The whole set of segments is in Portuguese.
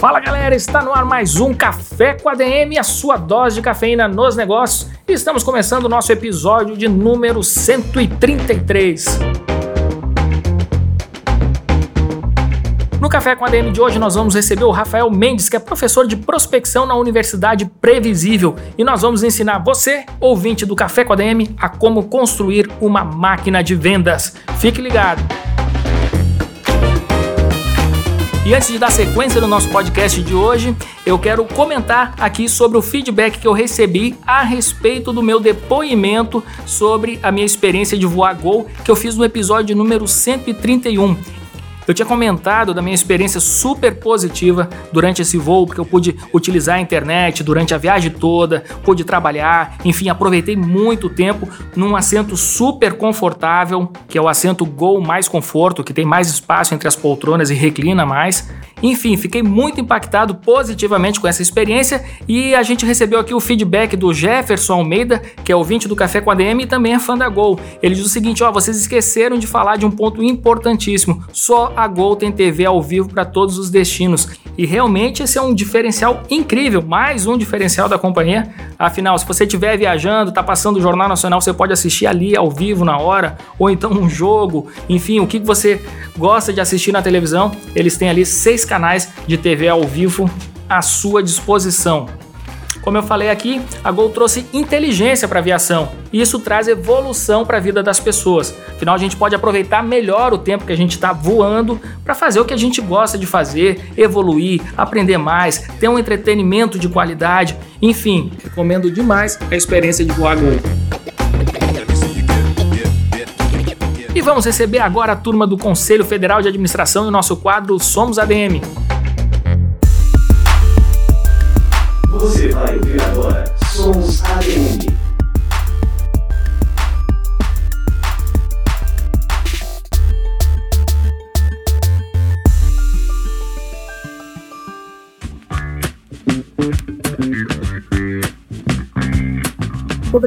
Fala galera, está no ar mais um Café com a DM, a sua dose de cafeína nos negócios. Estamos começando o nosso episódio de número 133. No Café com a DM de hoje nós vamos receber o Rafael Mendes, que é professor de prospecção na Universidade Previsível, e nós vamos ensinar você, ouvinte do Café com a DM, a como construir uma máquina de vendas. Fique ligado. E antes de dar sequência no nosso podcast de hoje, eu quero comentar aqui sobre o feedback que eu recebi a respeito do meu depoimento sobre a minha experiência de voar Gol que eu fiz no episódio número 131. Eu tinha comentado da minha experiência super positiva durante esse voo, porque eu pude utilizar a internet durante a viagem toda, pude trabalhar, enfim, aproveitei muito tempo num assento super confortável, que é o assento Gol mais conforto, que tem mais espaço entre as poltronas e reclina mais. Enfim, fiquei muito impactado positivamente com essa experiência e a gente recebeu aqui o feedback do Jefferson Almeida, que é ouvinte do Café com a DM e também é fã da Gol. Ele diz o seguinte: ó, vocês esqueceram de falar de um ponto importantíssimo. Só a Gol tem TV ao vivo para todos os destinos. E realmente esse é um diferencial incrível, mais um diferencial da companhia. Afinal, se você estiver viajando, está passando o Jornal Nacional, você pode assistir ali ao vivo na hora, ou então um jogo, enfim, o que você gosta de assistir na televisão, eles têm ali seis canais de TV ao vivo à sua disposição. Como eu falei aqui, a Gol trouxe inteligência para a aviação e isso traz evolução para a vida das pessoas. Afinal, a gente pode aproveitar melhor o tempo que a gente está voando para fazer o que a gente gosta de fazer, evoluir, aprender mais, ter um entretenimento de qualidade. Enfim, recomendo demais a experiência de voar Gol. E vamos receber agora a turma do Conselho Federal de Administração e nosso quadro Somos ADM. Você vai ouvir agora Somos ADM.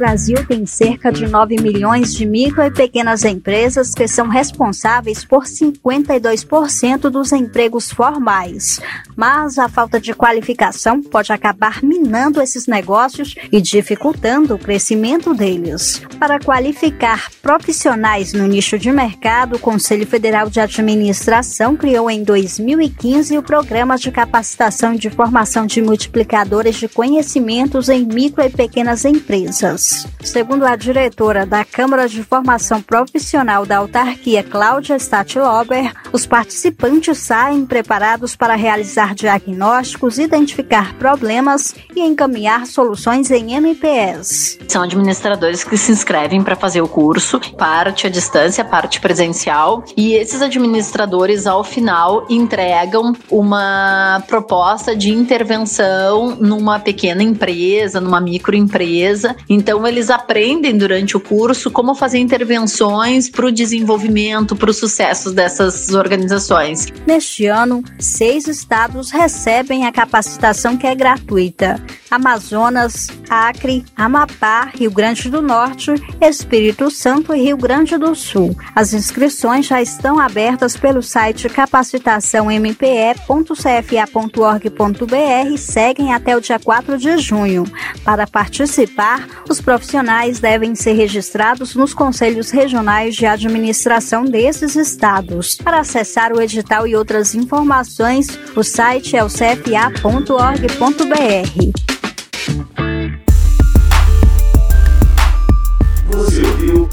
Brasil tem cerca de 9 milhões de micro e pequenas empresas que são responsáveis por 52% dos empregos formais. Mas a falta de qualificação pode acabar minando esses negócios e dificultando o crescimento deles. Para qualificar profissionais no nicho de mercado, o Conselho Federal de Administração criou em 2015 o Programa de Capacitação e de Formação de Multiplicadores de Conhecimentos em Micro e Pequenas Empresas. Segundo a diretora da Câmara de Formação Profissional da Autarquia, Cláudia Statlober, os participantes saem preparados para realizar diagnósticos, identificar problemas e encaminhar soluções em MPS. São administradores que se inscrevem para fazer o curso, parte à distância, parte presencial, e esses administradores, ao final, entregam uma proposta de intervenção numa pequena empresa, numa microempresa. Então, eles aprendem durante o curso como fazer intervenções para o desenvolvimento, para o sucesso dessas organizações. Neste ano, seis estados recebem a capacitação que é gratuita. Amazonas, Acre, Amapá, Rio Grande do Norte, Espírito Santo e Rio Grande do Sul. As inscrições já estão abertas pelo site capacitaçãompe.cfa.org.br e seguem até o dia 4 de junho. Para participar, os profissionais devem ser registrados nos conselhos regionais de administração desses estados. Para acessar o edital e outras informações, o site é o cfa.org.br.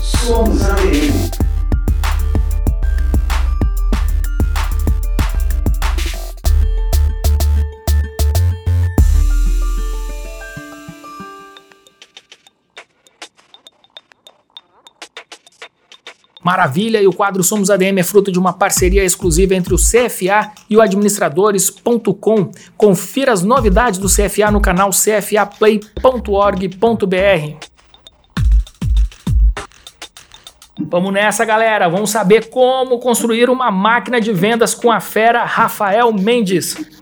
Somos. Maravilha, e o quadro Somos ADM é fruto de uma parceria exclusiva entre o CFA e o administradores.com. Confira as novidades do CFA no canal cfaplay.org.br. Vamos nessa, galera. Vamos saber como construir uma máquina de vendas com a fera Rafael Mendes.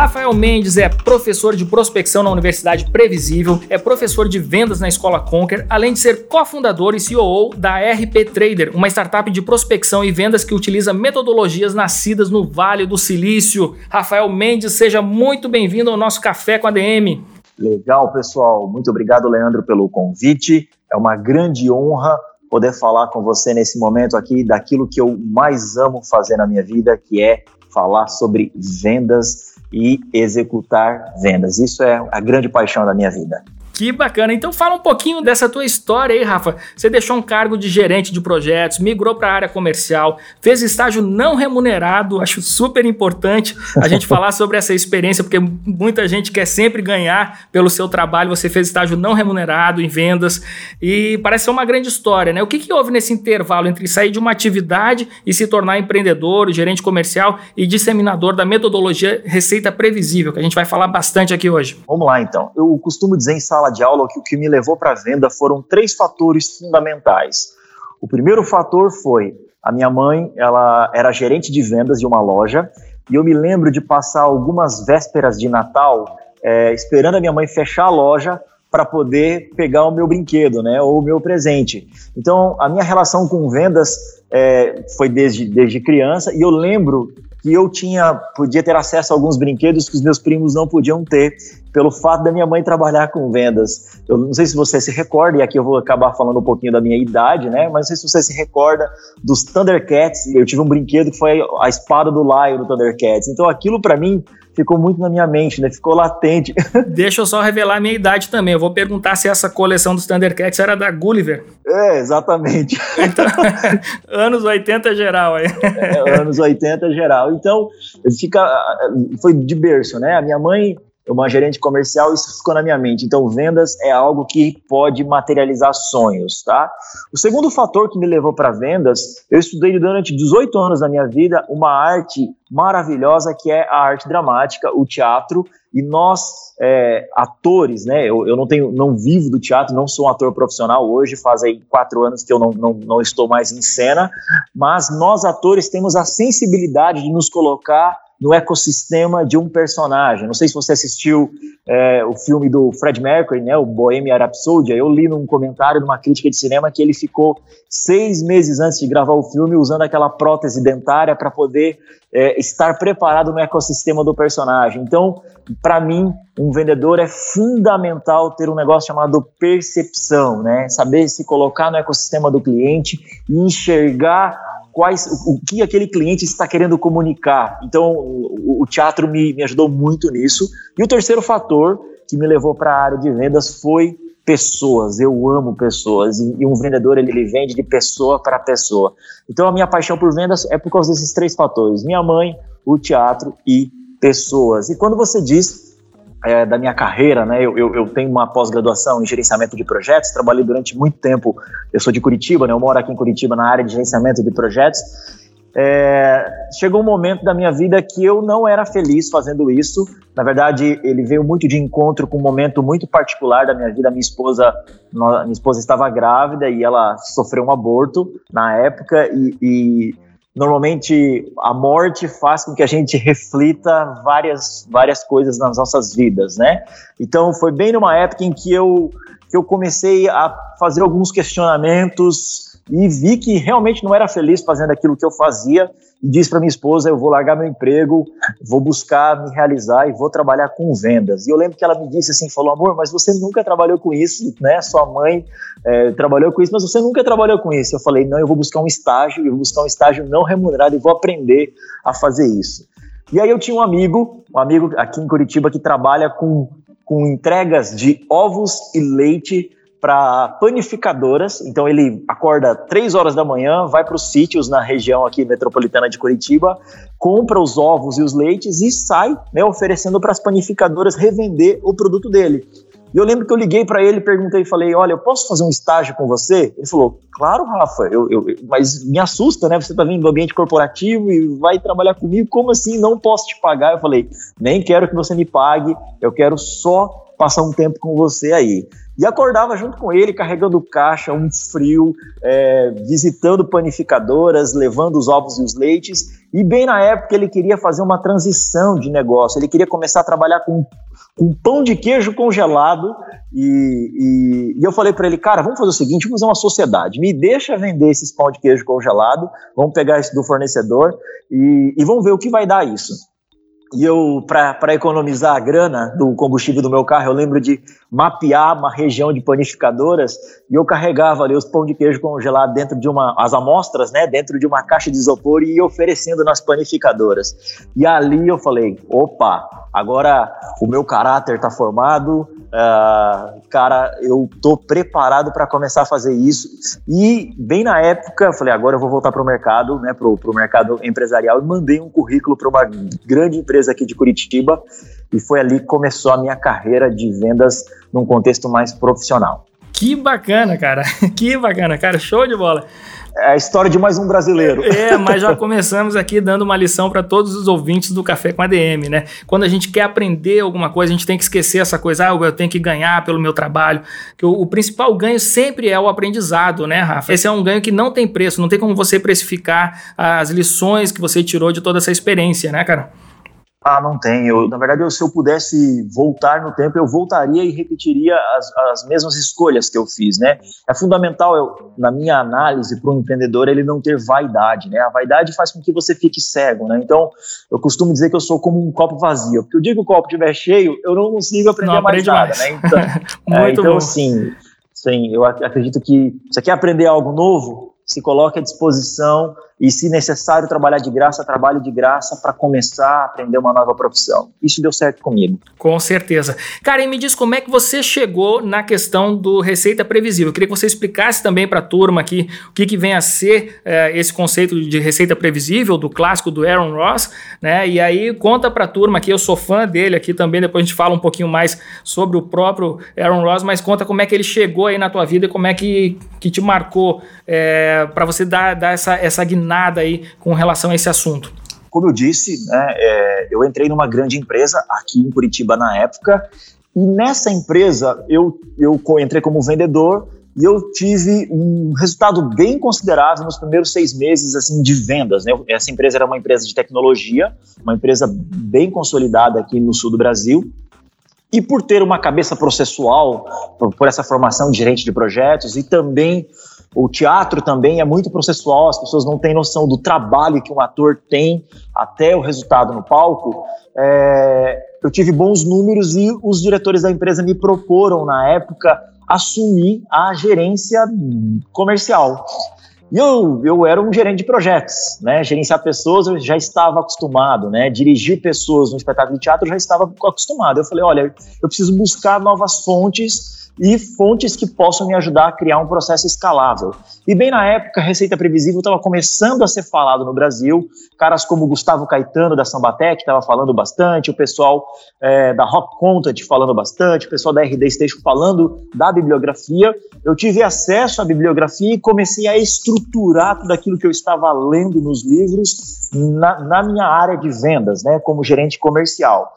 Rafael Mendes é professor de prospecção na Universidade Previsível, é professor de vendas na Escola Conquer, além de ser cofundador e CEO da RP Trader, uma startup de prospecção e vendas que utiliza metodologias nascidas no Vale do Silício. Rafael Mendes, seja muito bem-vindo ao nosso Café com a DM. Legal, pessoal. Muito obrigado, Leandro, pelo convite. É uma grande honra poder falar com você nesse momento aqui daquilo que eu mais amo fazer na minha vida, que é falar sobre vendas e executar vendas. Isso é a grande paixão da minha vida. Que bacana. Então fala um pouquinho dessa tua história aí, Rafa. Você deixou um cargo de gerente de projetos, migrou para a área comercial, fez estágio não remunerado. Acho super importante a gente falar sobre essa experiência, porque muita gente quer sempre ganhar pelo seu trabalho. Você fez estágio não remunerado em vendas e parece ser uma grande história, né? O que, que houve nesse intervalo entre sair de uma atividade e se tornar empreendedor, gerente comercial e disseminador da metodologia Receita Previsível, que a gente vai falar bastante aqui hoje? Vamos lá, então. Eu costumo dizer em sala de aula que o que me levou para a venda foram três fatores fundamentais. O primeiro fator foi a minha mãe, ela era gerente de vendas de uma loja e eu me lembro de passar algumas vésperas de Natal é, esperando a minha mãe fechar a loja para poder pegar o meu brinquedo, né, ou o meu presente. Então, a minha relação com vendas é, foi desde, desde criança e eu lembro que eu tinha podia ter acesso a alguns brinquedos que os meus primos não podiam ter pelo fato da minha mãe trabalhar com vendas. Eu não sei se você se recorda, e aqui eu vou acabar falando um pouquinho da minha idade, né? Mas não sei se você se recorda dos Thundercats. Eu tive um brinquedo que foi a espada do Lion do Thundercats. Então aquilo para mim ficou muito na minha mente, né? Ficou latente. Deixa eu só revelar a minha idade também. Eu vou perguntar se essa coleção dos Thundercats era da Gulliver. É, exatamente. Então, anos 80 geral aí. É, anos 80 geral. Então, fica, foi de berço, né? A minha mãe uma gerente comercial, isso ficou na minha mente. Então, vendas é algo que pode materializar sonhos, tá? O segundo fator que me levou para vendas, eu estudei durante 18 anos da minha vida uma arte maravilhosa que é a arte dramática, o teatro, e nós, é, atores, né? Eu, eu não tenho, não vivo do teatro, não sou um ator profissional hoje, faz aí quatro anos que eu não, não, não estou mais em cena, mas nós, atores, temos a sensibilidade de nos colocar no ecossistema de um personagem. Não sei se você assistiu é, o filme do Fred Mercury, né, o Bohemian Rhapsody. Eu li num comentário, numa crítica de cinema, que ele ficou seis meses antes de gravar o filme usando aquela prótese dentária para poder é, estar preparado no ecossistema do personagem. Então, para mim, um vendedor é fundamental ter um negócio chamado percepção, né? Saber se colocar no ecossistema do cliente e enxergar quais, o, o, que aquele cliente está querendo comunicar. Então, o, o teatro me, me ajudou muito nisso. E o terceiro fator que me levou para a área de vendas foi pessoas. Eu amo pessoas e, um vendedor ele, ele, vende de pessoa para pessoa. Então a minha paixão por vendas é por causa desses três fatores: minha mãe, o teatro e pessoas. E quando você diz é, da minha carreira, né? Eu, eu, eu tenho uma pós-graduação em gerenciamento de projetos, trabalhei durante muito tempo. Eu sou de Curitiba, né? Eu moro aqui em Curitiba na área de gerenciamento de projetos. É, chegou um momento da minha vida que eu não era feliz fazendo isso. Na verdade, ele veio muito de encontro com um momento muito particular da minha vida. Minha esposa, minha esposa estava grávida e ela sofreu um aborto na época e, e normalmente a morte faz com que a gente reflita várias, várias coisas nas nossas vidas, né? Então foi bem numa época em que eu, que eu comecei a fazer alguns questionamentos e vi que realmente não era feliz fazendo aquilo que eu fazia e disse para minha esposa, eu vou largar meu emprego, vou buscar me realizar e vou trabalhar com vendas. E eu lembro que ela me disse assim, falou, amor, mas você nunca trabalhou com isso, né? Sua mãe é, trabalhou com isso, mas você nunca trabalhou com isso. Eu falei, não, eu vou buscar um estágio, eu vou buscar um estágio não remunerado e vou aprender a fazer isso. E aí eu tinha um amigo, um amigo aqui em Curitiba que trabalha com, com entregas de ovos e leite para panificadoras. Então ele acorda três horas da manhã, vai para os sítios na região aqui metropolitana de Curitiba, compra os ovos e os leites e sai né, oferecendo para as panificadoras revender o produto dele. E eu lembro que eu liguei para ele, perguntei e falei: Olha, eu posso fazer um estágio com você? Ele falou: Claro, Rafa, eu, eu, mas me assusta, né? Você tá vindo do ambiente corporativo e vai trabalhar comigo, como assim? Não posso te pagar? Eu falei: Nem quero que você me pague, eu quero só passar um tempo com você aí. E acordava junto com ele, carregando caixa, um frio, é, visitando panificadoras, levando os ovos e os leites. E bem na época ele queria fazer uma transição de negócio, ele queria começar a trabalhar com, com pão de queijo congelado. E, e, e eu falei para ele, cara, vamos fazer o seguinte: vamos fazer uma sociedade, me deixa vender esses pão de queijo congelado, vamos pegar isso do fornecedor e, e vamos ver o que vai dar isso. E eu, para economizar a grana do combustível do meu carro, eu lembro de mapear uma região de panificadoras e eu carregava ali os pão de queijo congelado dentro de uma, as amostras, né, dentro de uma caixa de isopor e ia oferecendo nas panificadoras. E ali eu falei, opa, agora o meu caráter está formado, uh, cara, eu tô preparado para começar a fazer isso. E bem na época, eu falei, agora eu vou voltar para o mercado, né, para o mercado empresarial e mandei um currículo para uma grande empresa aqui de Curitiba e foi ali que começou a minha carreira de vendas num contexto mais profissional. Que bacana, cara. Que bacana, cara. Show de bola. É a história de mais um brasileiro. É, mas já começamos aqui dando uma lição para todos os ouvintes do Café com ADM, né? Quando a gente quer aprender alguma coisa, a gente tem que esquecer essa coisa, ah, eu tenho que ganhar pelo meu trabalho. Que o, o principal ganho sempre é o aprendizado, né, Rafa? Esse é um ganho que não tem preço, não tem como você precificar as lições que você tirou de toda essa experiência, né, cara? Ah, não tem. Eu, na verdade, eu, se eu pudesse voltar no tempo, eu voltaria e repetiria as, as mesmas escolhas que eu fiz, né? É fundamental, eu, na minha análise, para um empreendedor, ele não ter vaidade, né? A vaidade faz com que você fique cego, né? Então, eu costumo dizer que eu sou como um copo vazio, porque o dia que o copo estiver cheio, eu não consigo aprender não mais nada, mais. né? Então, é, então sim, sim, eu acredito que você quer aprender algo novo, se coloque à disposição e, se necessário, trabalhar de graça, trabalhe de graça para começar a aprender uma nova profissão. Isso deu certo comigo. Com certeza. Karen, me diz como é que você chegou na questão do receita previsível. Eu queria que você explicasse também para a turma aqui o que, que vem a ser é, esse conceito de receita previsível, do clássico do Aaron Ross, né? E aí conta para a turma aqui, eu sou fã dele aqui também, depois a gente fala um pouquinho mais sobre o próprio Aaron Ross, mas conta como é que ele chegou aí na tua vida e como é que, que te marcou é, para você dar, dar essa, essa guinada nada aí com relação a esse assunto? Como eu disse, né, é, eu entrei numa grande empresa aqui em Curitiba na época, e nessa empresa eu, eu entrei como vendedor e eu tive um resultado bem considerável nos primeiros seis meses assim de vendas. Né? Essa empresa era uma empresa de tecnologia, uma empresa bem consolidada aqui no sul do Brasil. E por ter uma cabeça processual, por, por essa formação de gerente de projetos e também o teatro também é muito processual, as pessoas não têm noção do trabalho que um ator tem até o resultado no palco. É, eu tive bons números e os diretores da empresa me proporam, na época, assumir a gerência comercial. E eu, eu era um gerente de projetos, né? Gerenciar pessoas eu já estava acostumado, né? Dirigir pessoas no espetáculo de teatro eu já estava acostumado. Eu falei, olha, eu preciso buscar novas fontes e fontes que possam me ajudar a criar um processo escalável. E bem na época, Receita Previsível estava começando a ser falado no Brasil, caras como Gustavo Caetano da Sambatec estava falando bastante, o pessoal é, da Rock Content falando bastante, o pessoal da RD Station falando da bibliografia. Eu tive acesso à bibliografia e comecei a estruturar tudo aquilo que eu estava lendo nos livros na, na minha área de vendas, né, como gerente comercial.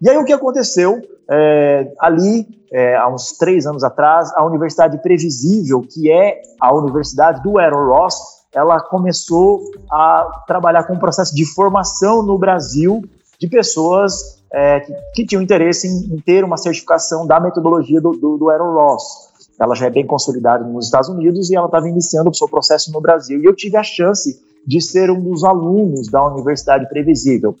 E aí o que aconteceu? É, ali, é, há uns três anos atrás, a Universidade Previsível, que é a universidade do Aaron Ross, ela começou a trabalhar com um processo de formação no Brasil de pessoas é, que, que, tinham interesse em, em, ter uma certificação da metodologia do, do, do Aaron Ross. Ela já é bem consolidada nos Estados Unidos e ela estava iniciando o seu processo no Brasil. E eu tive a chance de ser um dos alunos da Universidade Previsível.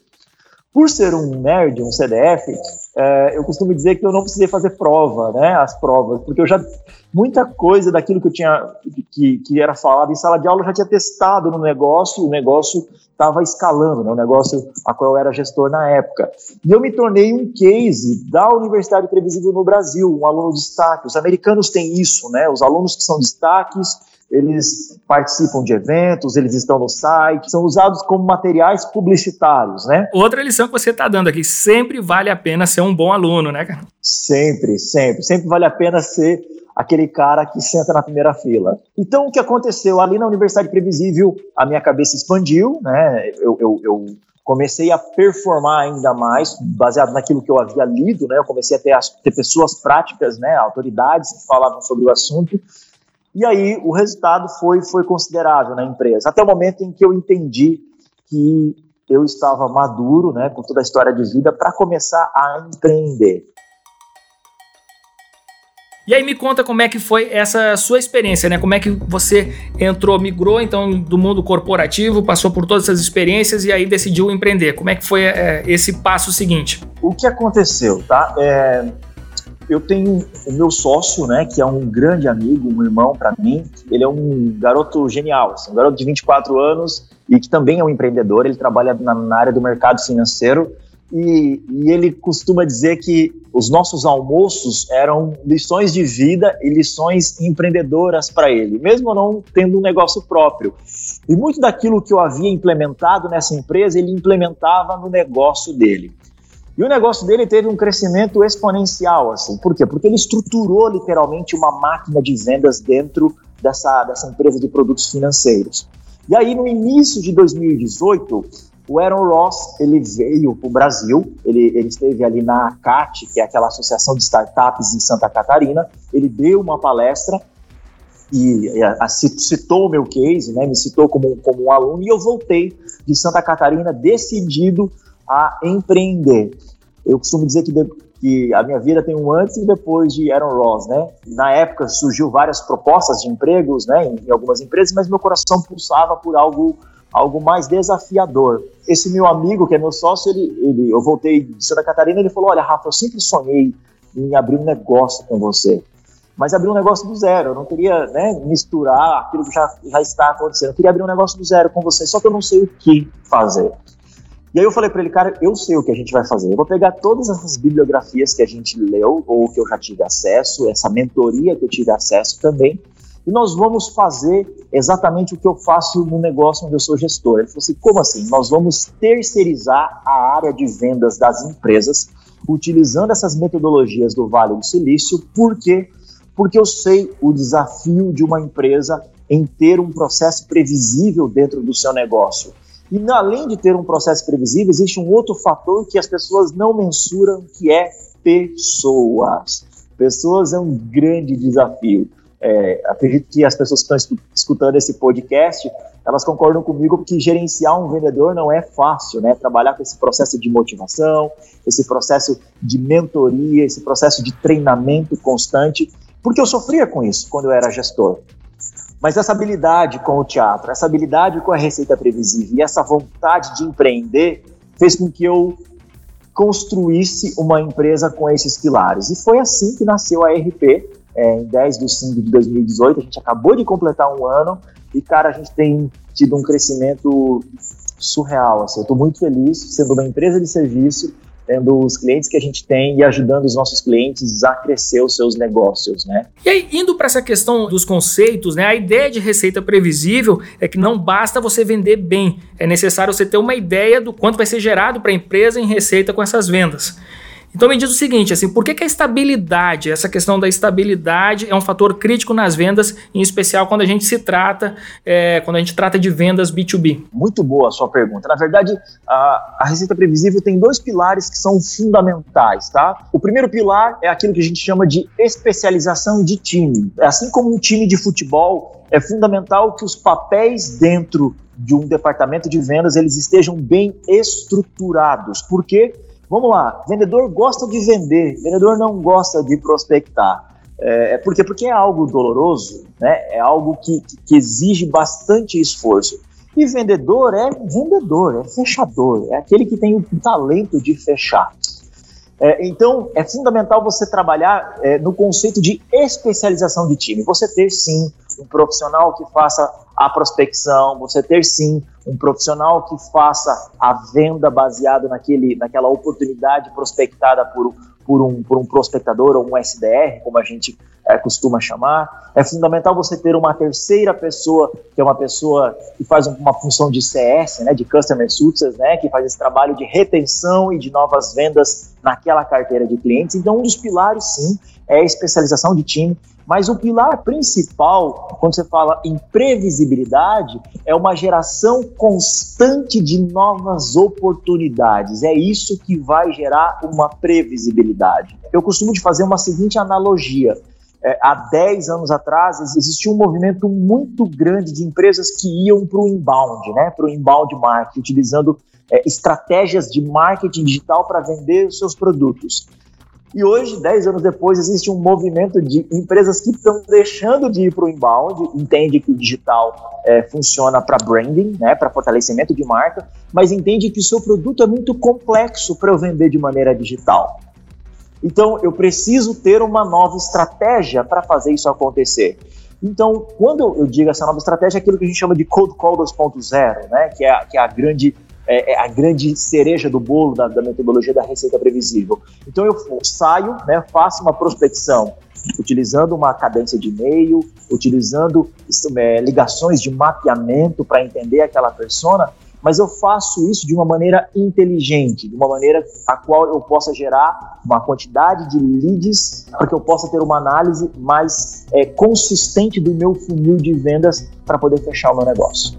Por ser um nerd, um CDF, é, eu costumo dizer que eu não precisei fazer prova, né, as provas, porque eu já muita coisa daquilo que eu tinha que, que era falado em sala de aula eu já tinha testado no negócio, o negócio estava escalando, né, o negócio a qual eu era gestor na época. E eu me tornei um case da Universidade Previsível no Brasil, um aluno de destaque. Os americanos têm isso, né? Os alunos que são destaques eles participam de eventos, eles estão no site, são usados como materiais publicitários, né? Outra lição que você está dando aqui, sempre vale a pena ser um bom aluno, né, cara? Sempre, sempre. Sempre vale a pena ser aquele cara que senta na primeira fila. Então, o que aconteceu? Ali na Universidade Previsível, a minha cabeça expandiu, né? Eu, eu, eu comecei a performar ainda mais, baseado naquilo que eu havia lido, né? Eu comecei a ter, a ter pessoas práticas, né? Autoridades que falavam sobre o assunto. E aí o resultado foi, foi considerável na empresa, até o momento em que eu entendi que eu estava maduro, né, com toda a história de vida, para começar a empreender. E aí me conta como é que foi essa sua experiência, né? Como é que você entrou, migrou então do mundo corporativo, passou por todas essas experiências e aí decidiu empreender. Como é que foi é, esse passo seguinte? O que aconteceu, tá? É, eu tenho o meu sócio, né, que é um grande amigo, um irmão para mim. Ele é um garoto genial, assim, um garoto de 24 anos e que também é um empreendedor. Ele trabalha na, na área do mercado financeiro e, e, ele costuma dizer que os nossos almoços eram lições de vida e lições empreendedoras para ele, mesmo não tendo um negócio próprio. E muito daquilo que eu havia implementado nessa empresa, ele implementava no negócio dele. E o negócio dele teve um crescimento exponencial, assim. Por quê? Porque ele estruturou literalmente uma máquina de vendas dentro dessa, dessa empresa de produtos financeiros. E aí, no início de 2018, o Aaron Ross ele veio para o Brasil, ele, ele esteve ali na ACAT, que é aquela associação de startups em Santa Catarina, ele deu uma palestra e a, a, citou o meu case, né, me citou como, como um aluno, e eu voltei de Santa Catarina decidido a empreender. Eu costumo dizer que, de, que a minha vida tem um antes e depois de Aaron Ross, né? Na época surgiu várias propostas de empregos, né, em, em algumas empresas, mas meu coração pulsava por algo algo mais desafiador. Esse meu amigo, que é meu sócio, ele, ele, eu voltei de Santa Catarina, ele falou: Olha, Rafa, eu sempre sonhei em abrir um negócio com você, mas abrir um negócio do zero. Eu não queria né, misturar aquilo que já, já está acontecendo. Eu queria abrir um negócio do zero com você, só que eu não sei o que fazer. E aí eu falei para ele, cara, eu sei o que a gente vai fazer. Eu vou pegar todas essas bibliografias que a gente leu ou que eu já tive acesso, essa mentoria que eu tive acesso também, e nós vamos fazer exatamente o que eu faço no negócio onde eu sou gestor. Ele falou assim: como assim? Nós vamos terceirizar a área de vendas das empresas utilizando essas metodologias do Vale do Silício, por quê? Porque eu sei o desafio de uma empresa em ter um processo previsível dentro do seu negócio. E além de ter um processo previsível, existe um outro fator que as pessoas não mensuram, que é pessoas. Pessoas é um grande desafio. É, acredito que as pessoas que estão escutando esse podcast, elas concordam comigo que gerenciar um vendedor não é fácil, né? Trabalhar com esse processo de motivação, esse processo de mentoria, esse processo de treinamento constante, porque eu sofria com isso quando eu era gestor. Mas essa habilidade com o teatro, essa habilidade com a receita previsível e essa vontade de empreender fez com que eu construísse uma empresa com esses pilares. E foi assim que nasceu a RP, é, em 10 de 5 de 2018. A gente acabou de completar um ano e, cara, a gente tem tido um crescimento surreal. Assim. Eu estou muito feliz sendo uma empresa de serviço tendo os clientes que a gente tem e ajudando os nossos clientes a crescer os seus negócios, né? E aí, indo para essa questão dos conceitos, né? A ideia de receita previsível é que não basta você vender bem, é necessário você ter uma ideia do quanto vai ser gerado para a empresa em receita com essas vendas. Então me diz o seguinte, assim, por que, que, a estabilidade, essa questão da estabilidade é um fator crítico nas vendas, em especial quando a gente se trata, é, quando a gente trata de vendas B2B? Muito boa a sua pergunta. Na verdade, a, a receita previsível tem dois pilares que são fundamentais, tá? O primeiro pilar é aquilo que a gente chama de especialização de time. Assim como um time de futebol, é fundamental que os papéis dentro de um departamento de vendas eles estejam bem estruturados. Por quê? Vamos lá, vendedor gosta de vender, vendedor não gosta de prospectar. É, é porque porque é algo doloroso, né? É algo que, que exige bastante esforço. E vendedor é vendedor, é fechador, é aquele que tem o talento de fechar. É, então, é fundamental você trabalhar é, no conceito de especialização de time. Você ter, sim, um profissional que faça a prospecção, você ter, sim, um profissional que faça a venda baseada naquele, naquela oportunidade prospectada por, por, um, por um prospectador ou um SDR, como a gente é, costuma chamar. É fundamental você ter uma terceira pessoa, que é uma pessoa que faz uma função de CS, né, de Customer Success, né, que faz esse trabalho de retenção e de novas vendas naquela carteira de clientes. Então, um dos pilares, sim, é a especialização de time. Mas o pilar principal, quando você fala em previsibilidade, é uma geração constante de novas oportunidades. É isso que vai gerar uma previsibilidade. Eu costumo de fazer uma seguinte analogia. É, há 10 anos atrás existia um movimento muito grande de empresas que iam para o inbound, né, para o inbound marketing, utilizando é, estratégias de marketing digital para vender os seus produtos. E hoje, 10 anos depois, existe um movimento de empresas que estão deixando de ir para o inbound, entende que o digital é, funciona para branding, né, para fortalecimento de marca, mas entende que o seu produto é muito complexo para eu vender de maneira digital. Então, eu preciso ter uma nova estratégia para fazer isso acontecer. Então, quando eu digo essa nova estratégia, é aquilo que a gente chama de Code Call 2.0, né, que é, que é a grande é, é, a grande cereja do bolo da, da, metodologia da receita previsível. Então eu saio, né, faço uma prospecção utilizando uma cadência de e-mail, utilizando é, ligações de mapeamento para entender aquela persona, mas eu faço isso de uma maneira inteligente, de uma maneira a qual eu possa gerar uma quantidade de leads para que eu possa ter uma análise mais é, consistente do meu funil de vendas para poder fechar o meu negócio.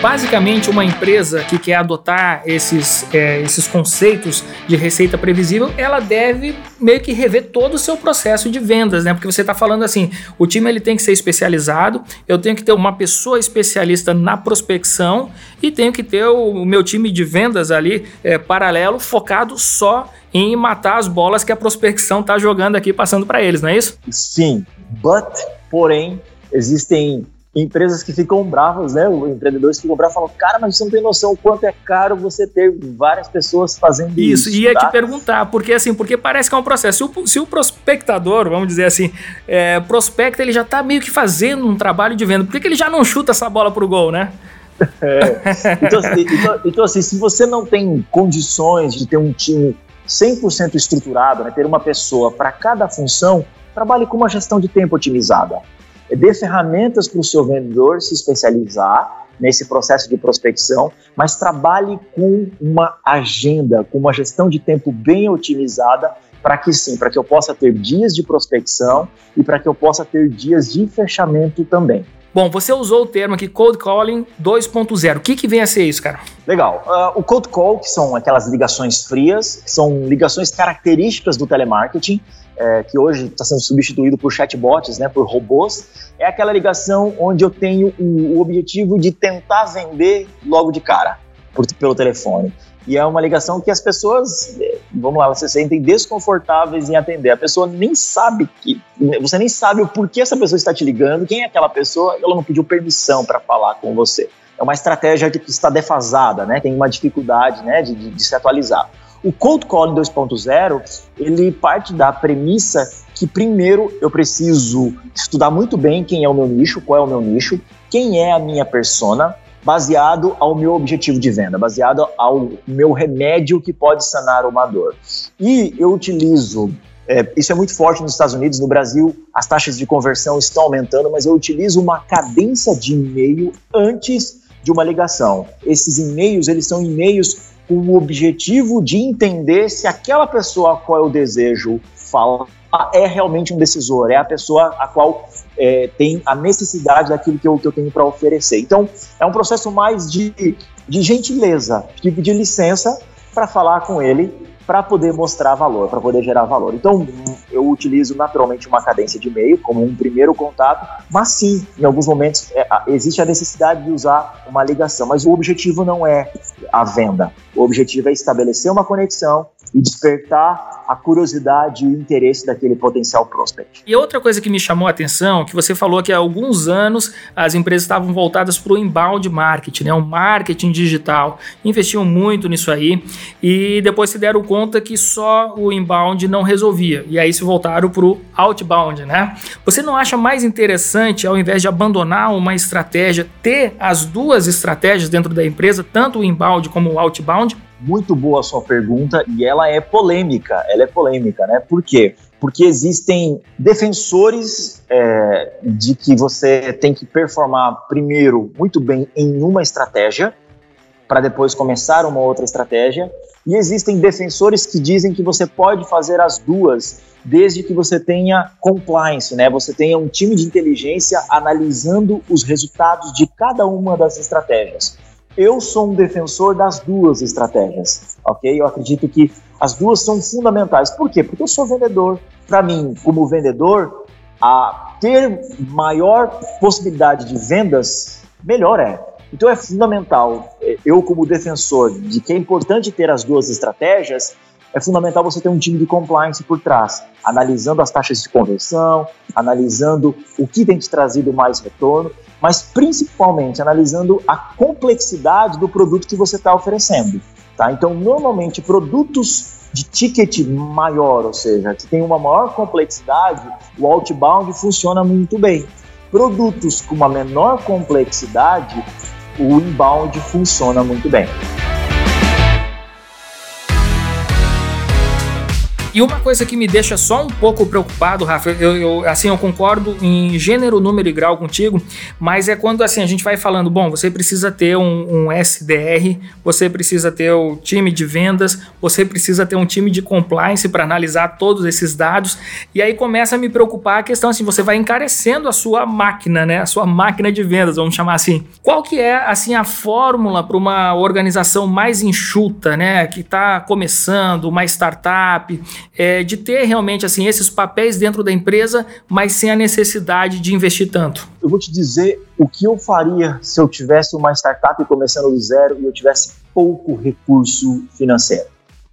Basicamente, uma empresa que quer adotar esses, é, esses conceitos de receita previsível, ela deve meio que rever todo o seu processo de vendas, né? Porque você está falando assim, o time ele tem que ser especializado, eu tenho que ter uma pessoa especialista na prospecção e tenho que ter o, o meu time de vendas ali é, paralelo, focado só em matar as bolas que a prospecção está jogando aqui, passando para eles, não é isso? Sim, but, porém, existem empresas que ficam bravas, né? Os empreendedores que ficam bravos falam, cara, mas você não tem noção o quanto é caro você ter várias pessoas fazendo isso. Isso, ia tá? te perguntar, porque assim, porque parece que é um processo. Se o, se o prospectador, vamos dizer assim, é, prospecta, ele já está meio que fazendo um trabalho de venda, por que, que ele já não chuta essa bola pro gol, né? É. Então, assim, então, então, assim, se você não tem condições de ter um time 100% estruturado, né, ter uma pessoa para cada função, trabalhe com uma gestão de tempo otimizada dê ferramentas para o seu vendedor se especializar nesse processo de prospecção, mas trabalhe com uma agenda, com uma gestão de tempo bem otimizada para que sim, para que eu possa ter dias de prospecção e para que eu possa ter dias de fechamento também. Bom, você usou o termo aqui Cold Calling 2.0. O que, que vem a ser isso, cara? Legal. Uh, o Cold Call, que são aquelas ligações frias, são ligações características do telemarketing, é, que hoje está sendo substituído por chatbots, né, por robôs, é aquela ligação onde eu tenho o, o objetivo de tentar vender logo de cara, por, pelo telefone. E é uma ligação que as pessoas, vamos lá, elas se sentem desconfortáveis em atender. A pessoa nem sabe que. Você nem sabe o porquê essa pessoa está te ligando, quem é aquela pessoa, ela não pediu permissão para falar com você. É uma estratégia que está defasada, né? Tem uma dificuldade né, de, de, de se atualizar. O Cold Calling 2.0, ele parte da premissa que primeiro eu preciso estudar muito bem quem é o meu nicho, qual é o meu nicho, quem é a minha persona, baseado ao meu objetivo de venda, baseado ao meu remédio que pode sanar uma dor. E eu utilizo é, isso é muito forte nos Estados Unidos, no Brasil as taxas de conversão estão aumentando, mas eu utilizo uma cadência de e-mail antes de uma ligação. Esses e-mails, eles são e-mails com o objetivo de entender se aquela pessoa a qual eu desejo falar é realmente um decisor, é a pessoa a qual é, tem a necessidade daquilo que eu, que eu tenho para oferecer. Então, é um processo mais de, de gentileza, de pedir licença para falar com ele, para poder mostrar valor, para poder gerar valor. Então, eu utilizo naturalmente uma cadência de e-mail como um primeiro contato, mas sim, em alguns momentos é, existe a necessidade de usar uma ligação, mas o objetivo não é a venda. O objetivo é estabelecer uma conexão e despertar a curiosidade e o interesse daquele potencial prospect. E outra coisa que me chamou a atenção, que você falou que há alguns anos as empresas estavam voltadas para o inbound marketing, né, o marketing digital, investiam muito nisso aí e depois se deram conta que só o inbound não resolvia e aí se voltaram para o outbound, né? Você não acha mais interessante, ao invés de abandonar uma estratégia, ter as duas estratégias dentro da empresa, tanto o inbound como o outbound? Muito boa a sua pergunta e ela é polêmica. Ela é polêmica, né? Por quê? Porque existem defensores é, de que você tem que performar primeiro muito bem em uma estratégia para depois começar uma outra estratégia. E existem defensores que dizem que você pode fazer as duas desde que você tenha compliance, né? Você tenha um time de inteligência analisando os resultados de cada uma das estratégias. Eu sou um defensor das duas estratégias, ok? Eu acredito que as duas são fundamentais. Por quê? Porque eu sou vendedor. Para mim, como vendedor, a ter maior possibilidade de vendas, melhor é. Então é fundamental, eu como defensor de que é importante ter as duas estratégias, é fundamental você ter um time de compliance por trás, analisando as taxas de conversão, analisando o que tem te trazido mais retorno mas principalmente analisando a complexidade do produto que você está oferecendo. Tá? Então, normalmente, produtos de ticket maior, ou seja, que tem uma maior complexidade, o outbound funciona muito bem. Produtos com uma menor complexidade, o inbound funciona muito bem. E uma coisa que me deixa só um pouco preocupado, Rafa, eu, eu, assim, eu concordo em gênero, número e grau contigo, mas é quando assim a gente vai falando, bom, você precisa ter um, um SDR, você precisa ter o time de vendas, você precisa ter um time de compliance para analisar todos esses dados, e aí começa a me preocupar a questão assim, você vai encarecendo a sua máquina, né, a sua máquina de vendas, vamos chamar assim. Qual que é assim a fórmula para uma organização mais enxuta, né, que está começando, uma startup, é, de ter realmente assim esses papéis dentro da empresa, mas sem a necessidade de investir tanto? Eu vou te dizer o que eu faria se eu tivesse uma startup começando do zero e eu tivesse pouco recurso financeiro.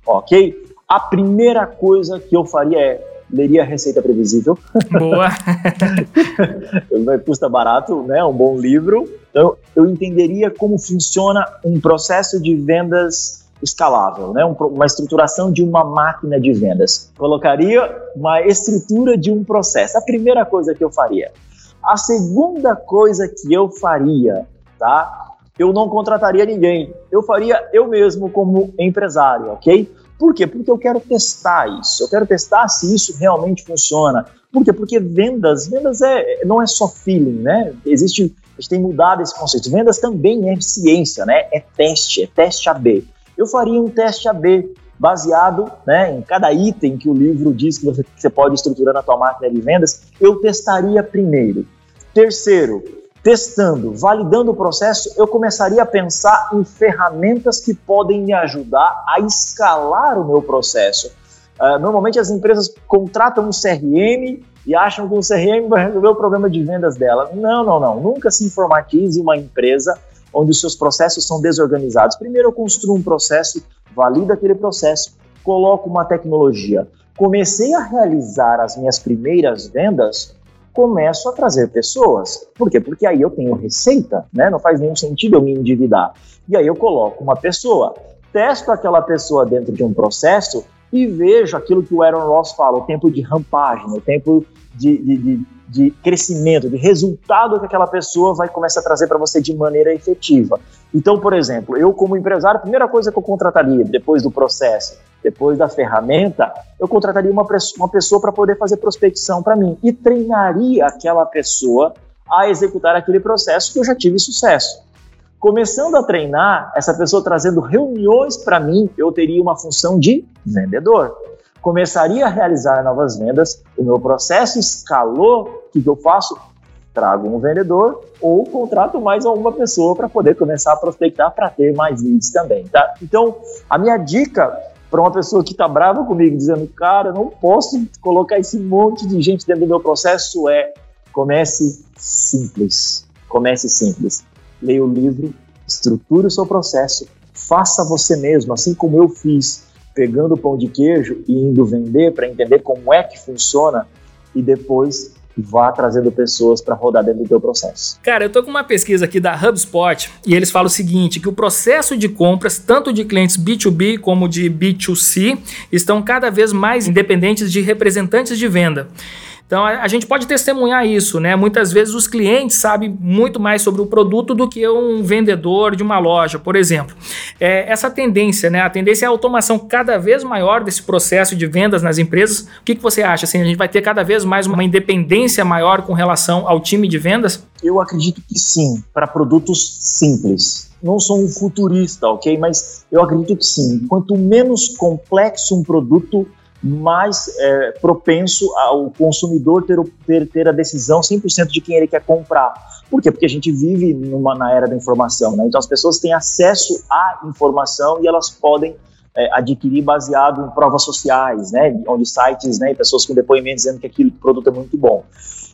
Ok? A primeira coisa que eu faria é leria a Receita Previsível. Boa! Custa barato, né? Um bom livro. Então, eu entenderia como funciona um processo de vendas escalável, né? uma estruturação de uma máquina de vendas. Colocaria uma estrutura de um processo. A primeira coisa que eu faria. A segunda coisa que eu faria, tá? Eu não contrataria ninguém. Eu faria eu mesmo como empresário, ok? Por quê? Porque eu quero testar isso. Eu quero testar se isso realmente funciona. Por quê? Porque vendas, vendas é, não é só feeling, né? Existe, a gente tem mudado esse conceito. Vendas também é ciência, né? É teste, é teste AB eu faria um teste AB baseado né, em cada item que o livro diz que você, que você pode estruturar na tua máquina de vendas, eu testaria primeiro. Terceiro, testando, validando o processo, eu começaria a pensar em ferramentas que podem me ajudar a escalar o meu processo. Uh, normalmente as empresas contratam um CRM e acham que o CRM vai resolver o problema de vendas dela. Não, não, não. Nunca se informatize uma empresa onde os seus processos são desorganizados. Primeiro eu construo um processo, valido aquele processo, coloco uma tecnologia. Comecei a realizar as minhas primeiras vendas, começo a trazer pessoas. Por quê? Porque aí eu tenho receita, né? Não faz nenhum sentido eu me endividar. E aí eu coloco uma pessoa, testo aquela pessoa dentro de um processo e vejo aquilo que o Aaron Ross fala, o tempo de rampagem, o tempo de, de, de de crescimento, de resultado que aquela pessoa vai começar a trazer para você de maneira efetiva. Então, por exemplo, eu como empresário, a primeira coisa que eu contrataria depois do processo, depois da ferramenta, eu contrataria uma, uma pessoa para poder fazer prospecção para mim e treinaria aquela pessoa a executar aquele processo que eu já tive sucesso. Começando a treinar, essa pessoa trazendo reuniões para mim, eu teria uma função de vendedor começaria a realizar novas vendas, o meu processo escalou, o que eu faço? Trago um vendedor ou contrato mais alguma pessoa para poder começar a prospectar para ter mais leads também, tá? Então, a minha dica para uma pessoa que está brava comigo, dizendo, cara, não posso colocar esse monte de gente dentro do meu processo, é comece simples. Comece simples. Leia o livro, estruture o seu processo, faça você mesmo, assim como eu fiz, pegando o pão de queijo e indo vender para entender como é que funciona e depois vá trazendo pessoas para rodar dentro do teu processo. Cara, eu tô com uma pesquisa aqui da HubSpot e eles falam o seguinte, que o processo de compras, tanto de clientes B2B como de B2C, estão cada vez mais independentes de representantes de venda. Então a, a, gente pode testemunhar isso, né? Muitas vezes os clientes sabem muito mais sobre o produto do que um vendedor de uma loja, por exemplo. É, essa tendência, né? A tendência é a automação cada vez maior desse processo de vendas nas empresas. O que, que você acha? Assim, a gente vai ter cada vez mais uma independência maior com relação ao time de vendas? Eu acredito que sim, para produtos simples não sou um futurista, ok? Mas eu acredito que sim. Quanto menos complexo um produto, mais é, propenso ao consumidor ter, ter, ter a decisão 100% de quem ele quer comprar. Por quê? Porque a gente vive numa, na era da informação, né? Então as pessoas têm acesso à informação e elas podem é, adquirir baseado em provas sociais, né? Onde sites, né? Pessoas com depoimentos dizendo que aquele produto é muito bom.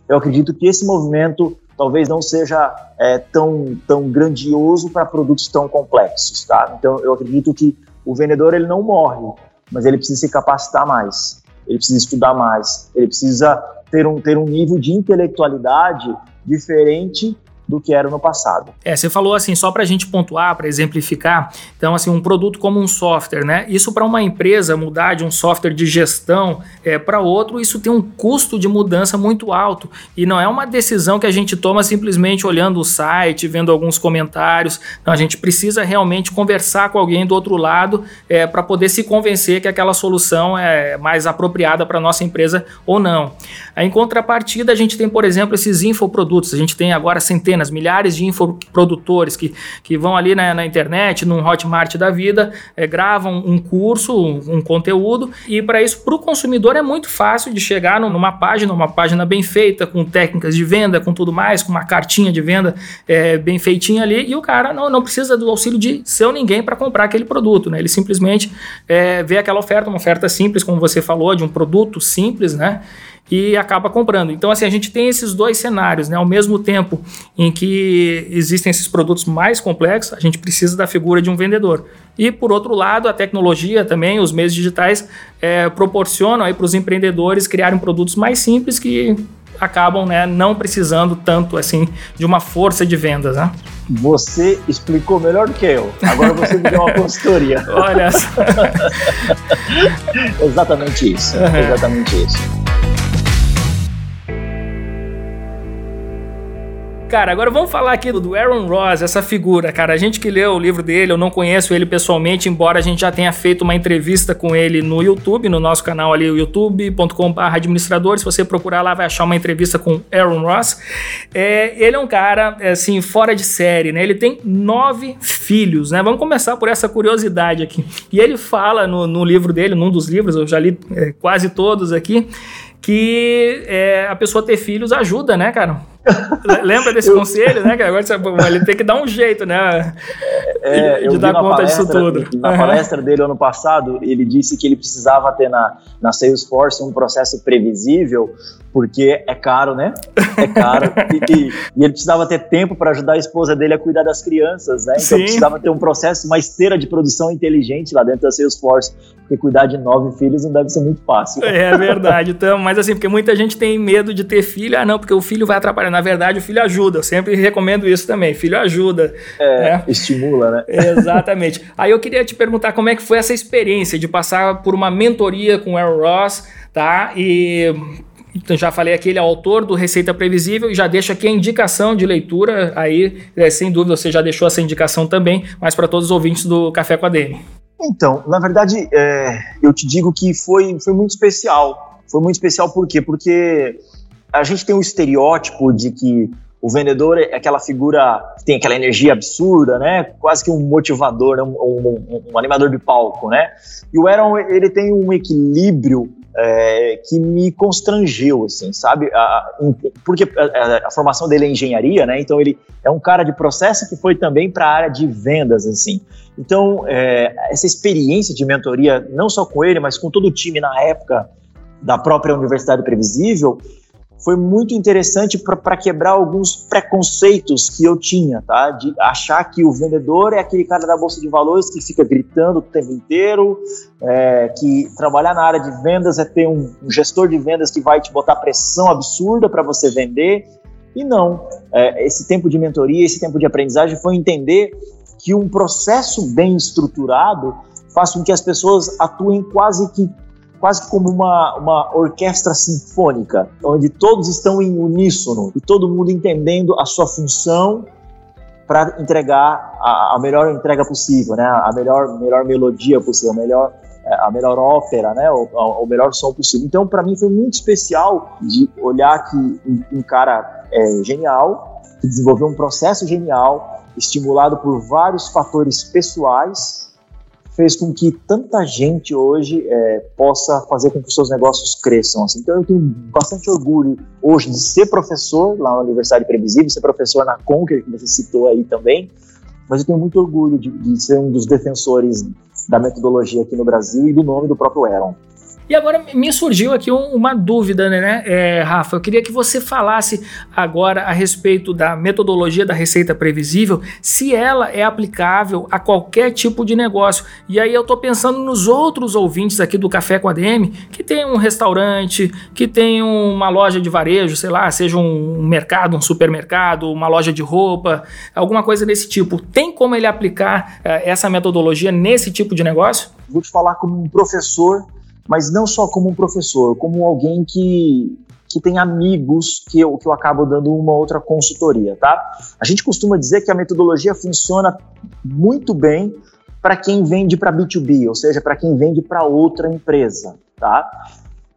Eu acredito que esse movimento talvez não seja é, tão, tão grandioso para produtos tão complexos, tá? Então eu acredito que o vendedor ele não morre, mas ele precisa se capacitar mais, ele precisa estudar mais, ele precisa ter um, ter um nível de intelectualidade diferente do que era no passado. É, você falou assim, só para a gente pontuar, para exemplificar, então assim, um produto como um software, né? Isso para uma empresa mudar de um software de gestão é, para outro, isso tem um custo de mudança muito alto e não é uma decisão que a gente toma simplesmente olhando o site, vendo alguns comentários. Não, a gente precisa realmente conversar com alguém do outro lado é, para poder se convencer que aquela solução é mais apropriada para nossa empresa ou não. Em contrapartida, a gente tem, por exemplo, esses infoprodutos. A gente tem agora centenas centenas, milhares de infoprodutores que, que vão ali na, na internet, num Hotmart da vida, é, gravam um curso, um, um conteúdo, e para isso, para o consumidor, é muito fácil de chegar numa página, uma página bem feita, com técnicas de venda, com tudo mais, com uma cartinha de venda é, bem feitinha ali, e o cara não, não precisa do auxílio de seu ninguém para comprar aquele produto, né? Ele simplesmente é, vê aquela oferta, uma oferta simples, como você falou, de um produto simples, né? E acaba comprando. Então, assim, a gente tem esses dois cenários, né? Ao mesmo tempo em que existem esses produtos mais complexos, a gente precisa da figura de um vendedor. E, por outro lado, a tecnologia também, os meios digitais, é, proporcionam aí para os empreendedores criarem produtos mais simples que acabam né, não precisando tanto assim de uma força de vendas. Né? Você explicou melhor do que eu. Agora você me deu uma consultoria. Olha só. exatamente isso. Uhum. Exatamente isso. Cara, agora vamos falar aqui do Aaron Ross, essa figura, cara. A gente que leu o livro dele, eu não conheço ele pessoalmente, embora a gente já tenha feito uma entrevista com ele no YouTube, no nosso canal ali, youtube.com.br administrador. Se você procurar lá, vai achar uma entrevista com Aaron Ross. É, ele é um cara, assim, fora de série, né? Ele tem nove filhos, né? Vamos começar por essa curiosidade aqui. E ele fala no, no livro dele, num dos livros, eu já li é, quase todos aqui, que é, a pessoa ter filhos ajuda, né, cara? Lembra desse eu... conselho, né? Agora você, ele tem que dar um jeito, né? É, de dar conta palestra, disso tudo. Na uhum. palestra dele ano passado, ele disse que ele precisava ter na, na Salesforce um processo previsível, porque é caro, né? É caro. e, e, e, ele precisava ter tempo para ajudar a esposa dele a cuidar das crianças, né? Então Sim. precisava ter um processo, uma esteira de produção inteligente lá dentro da Salesforce, porque cuidar de nove filhos não deve ser muito fácil. É verdade. Então, mas assim, porque muita gente tem medo de ter filho, ah, não, porque o filho vai atrapalhar na verdade, o filho ajuda. Eu sempre recomendo isso também. Filho ajuda. É, né? estimula, né? Exatamente. Aí eu queria te perguntar como é que foi essa experiência de passar por uma mentoria com o Aaron Ross, tá? E então, já falei aqui, ele é autor do Receita Previsível e já deixo aqui a indicação de leitura aí, é, sem dúvida você já deixou essa indicação também, mas para todos os ouvintes do Café com a DM. Então, na verdade, é, eu te digo que foi, foi muito especial. Foi muito especial por quê? Porque a gente tem um estereótipo de que o vendedor é aquela figura que tem aquela energia absurda, né? Quase que um motivador, um, um, um, um animador de palco, né? E o Aaron, ele tem um equilíbrio é, que me constrangeu, assim, sabe? A, porque a, a, formação dele é engenharia, né? Então ele é um cara de processo que foi também para a área de vendas, assim. Então é, essa experiência de mentoria, não só com ele, mas com todo o time na época da própria Universidade Previsível, foi muito interessante para quebrar alguns preconceitos que eu tinha, tá? De achar que o vendedor é aquele cara da bolsa de valores que fica gritando o tempo inteiro, é, que trabalhar na área de vendas é ter um, um, gestor de vendas que vai te botar pressão absurda para você vender. E não, é, esse tempo de mentoria, esse tempo de aprendizagem foi entender que um processo bem estruturado faz com que as pessoas atuem quase que quase como uma, uma orquestra sinfônica, onde todos estão em uníssono e todo mundo entendendo a sua função para entregar a, a, melhor entrega possível, né? A melhor, melhor melodia possível, a melhor, a melhor ópera, né? O, o melhor som possível. Então, para mim foi muito especial de olhar que um, um cara é, genial, que desenvolveu um processo genial, estimulado por vários fatores pessoais fez com que tanta gente hoje é, possa fazer com que os seus negócios cresçam. Assim. Então eu tenho bastante orgulho hoje de ser professor lá na Universidade Previsível, ser professor na Conquer, que você citou aí também, mas eu tenho muito orgulho de, de ser um dos defensores da metodologia aqui no Brasil e do nome do próprio Aaron. E agora me surgiu aqui um, uma dúvida, né, é, Rafa? Eu queria que você falasse agora a respeito da metodologia da receita previsível, se ela é aplicável a qualquer tipo de negócio. E aí eu estou pensando nos outros ouvintes aqui do Café com a DM, que tem um restaurante, que tem uma loja de varejo, sei lá, seja um mercado, um supermercado, uma loja de roupa, alguma coisa desse tipo. Tem como ele aplicar uh, essa metodologia nesse tipo de negócio? Vou te falar como um professor mas não só como um professor, como alguém que, que tem amigos que eu, que eu acabo dando uma outra consultoria, tá? A gente costuma dizer que a metodologia funciona muito bem para quem vende para B2B, ou seja, para quem vende para outra empresa, tá?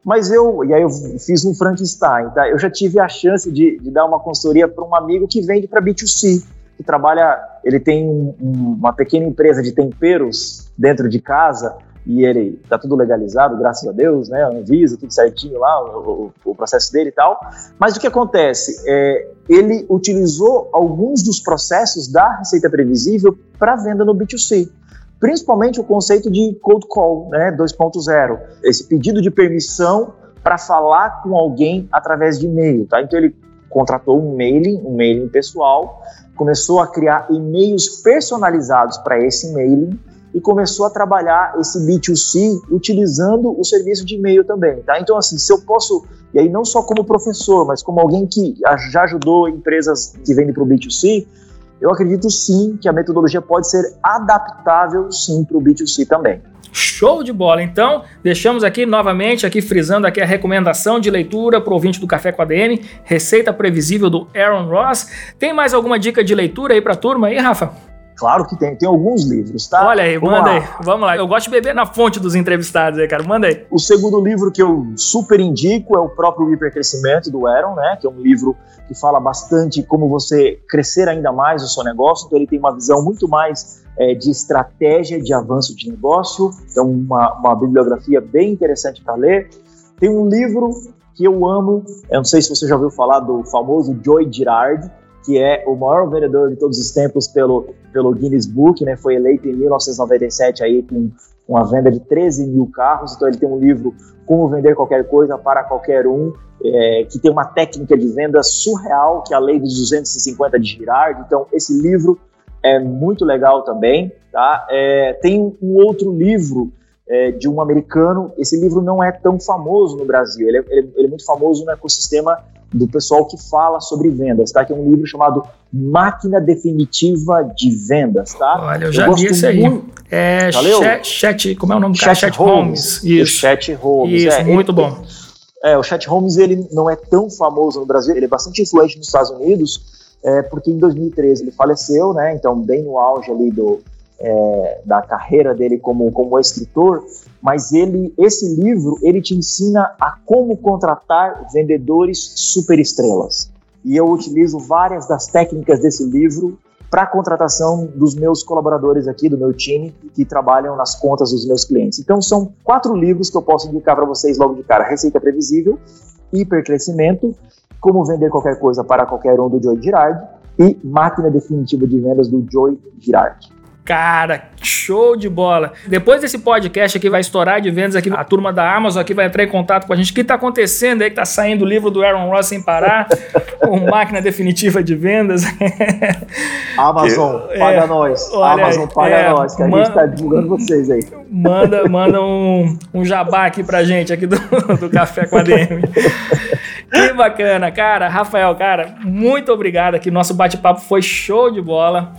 Mas eu, e aí eu fiz um Frankenstein, tá? Eu já tive a chance de, de dar uma consultoria para um amigo que vende para B2C, que trabalha, ele tem um, uma pequena empresa de temperos dentro de casa, e ele tá tudo legalizado, graças a Deus, né? Anvisa, tudo certinho lá, o, o, processo dele e tal. Mas o que acontece? É, ele utilizou alguns dos processos da receita previsível para venda no B2C. Principalmente o conceito de cold call, né, 2.0, esse pedido de permissão para falar com alguém através de e-mail, tá? Então ele contratou um mailing, um mailing pessoal, começou a criar e-mails personalizados para esse mailing e começou a trabalhar esse B2C utilizando o serviço de e-mail também, tá? Então, assim, se eu posso, e aí não só como professor, mas como alguém que já ajudou empresas que vendem para o B2C, eu acredito sim que a metodologia pode ser adaptável sim para o B2C também. Show de bola! Então, deixamos aqui novamente, aqui frisando aqui a recomendação de leitura para o ouvinte do Café com a DM, Receita Previsível do Aaron Ross. Tem mais alguma dica de leitura aí para a turma aí, Rafa? Claro que tem, tem alguns livros, tá? Olha aí, Vamos manda lá. aí. Vamos lá. Eu gosto de beber na fonte dos entrevistados aí, cara. Manda aí. O segundo livro que eu super indico é o próprio Hipercrescimento do Aaron, né? Que é um livro que fala bastante como você crescer ainda mais o seu negócio. Então ele tem uma visão muito mais é, de estratégia de avanço de negócio. Então uma, uma bibliografia bem interessante para ler. Tem um livro que eu amo. Eu não sei se você já ouviu falar do famoso Joy Girard que é o maior vendedor de todos os tempos pelo, pelo Guinness Book, né? Foi eleito em 1997 aí com uma venda de 13 mil carros. Então ele tem um livro Como Vender Qualquer Coisa para Qualquer Um, é, que tem uma técnica de venda surreal, que é a lei dos 250 de Girard. Então esse livro é muito legal também, tá? É, tem um outro livro é, de um americano. Esse livro não é tão famoso no Brasil. Ele é, ele é, muito famoso no ecossistema do pessoal que fala sobre vendas, tá? Que é um livro chamado Máquina Definitiva de Vendas, tá? Olha, eu já eu vi esse aí. É chat, chat, como é o nome do cara? Chat, Holmes. Holmes. Isso. Chat Holmes. Isso, é, muito ele, bom. É, o Chat Holmes ele não é tão famoso no Brasil, ele é bastante influente nos Estados Unidos, é, porque em 2013 ele faleceu, né? Então bem no auge ali do é, da carreira dele como como escritor, mas ele, esse livro, ele te ensina a como contratar vendedores superestrelas. E eu utilizo várias das técnicas desse livro para a contratação dos meus colaboradores aqui, do meu time, que trabalham nas contas dos meus clientes. Então, são quatro livros que eu posso indicar para vocês logo de cara: Receita Previsível, Hipercrescimento, Como Vender Qualquer Coisa para Qualquer Um, do Joy Girard, e Máquina Definitiva de Vendas, do Joy Girard. Cara, show de bola. Depois desse podcast aqui vai estourar de vendas aqui, a turma da Amazon aqui vai entrar em contato com a gente. O que está acontecendo aí que tá saindo o livro do Aaron Ross sem parar? com máquina definitiva de vendas. Amazon, que, paga é, nós. Olha, Amazon, paga é, nós, que a gente está divulgando vocês aí. Manda, manda um, um jabá aqui pra gente, aqui do, do Café com a DM. Que bacana, cara. Rafael, cara, muito obrigado aqui. Nosso bate-papo foi show de bola.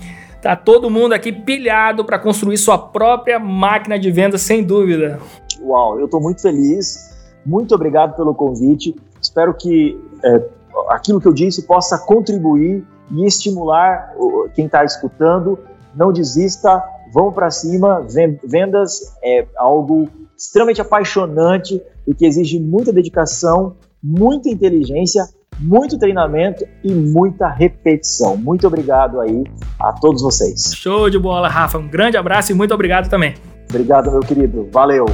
Tá todo mundo aqui pilhado para construir sua própria máquina de venda, sem dúvida. Uau, eu estou muito feliz. Muito obrigado pelo convite. Espero que é, aquilo que eu disse possa contribuir e estimular quem está escutando. Não desista, vamos para cima. Vendas é algo extremamente apaixonante e que exige muita dedicação, muita inteligência muito treinamento e muita repetição. Muito obrigado aí a todos vocês. Show de bola, Rafa. Um grande abraço e muito obrigado também. Obrigado, meu querido. Valeu.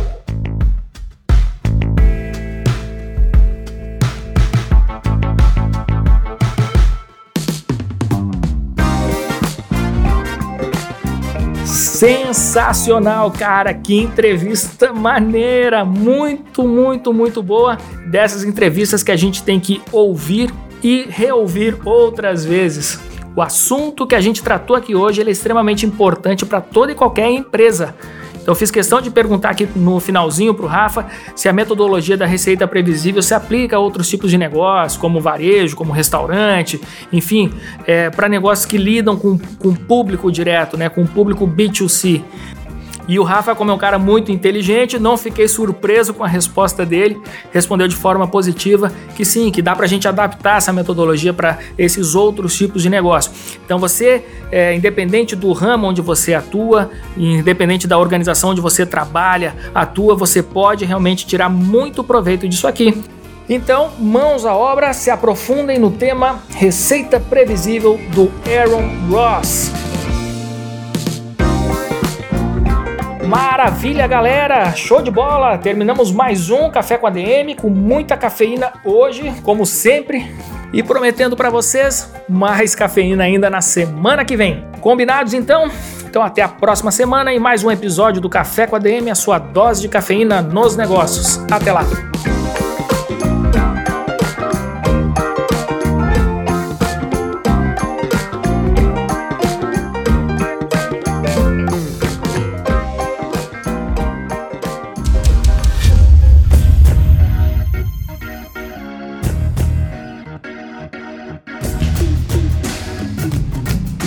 Sensacional, cara! Que entrevista maneira! Muito, muito, muito boa. Dessas entrevistas que a gente tem que ouvir e reouvir outras vezes. O assunto que a gente tratou aqui hoje é extremamente importante para toda e qualquer empresa. Então fiz questão de perguntar aqui no finalzinho para o Rafa se a metodologia da receita previsível se aplica a outros tipos de negócio, como varejo, como restaurante, enfim, é, para negócios que lidam com, com público direto, né, com público B2C. E o Rafa, como é um cara muito inteligente, não fiquei surpreso com a resposta dele. Respondeu de forma positiva que sim, que dá para a gente adaptar essa metodologia para esses outros tipos de negócio. Então você, é, independente do ramo onde você atua, independente da organização onde você trabalha, atua, você pode realmente tirar muito proveito disso aqui. Então, mãos à obra, se aprofundem no tema Receita Previsível do Aaron Ross. Maravilha, galera! Show de bola! Terminamos mais um Café com a DM com muita cafeína hoje, como sempre, e prometendo para vocês mais cafeína ainda na semana que vem. Combinados então? Então até a próxima semana e mais um episódio do Café com a DM, a sua dose de cafeína nos negócios. Até lá!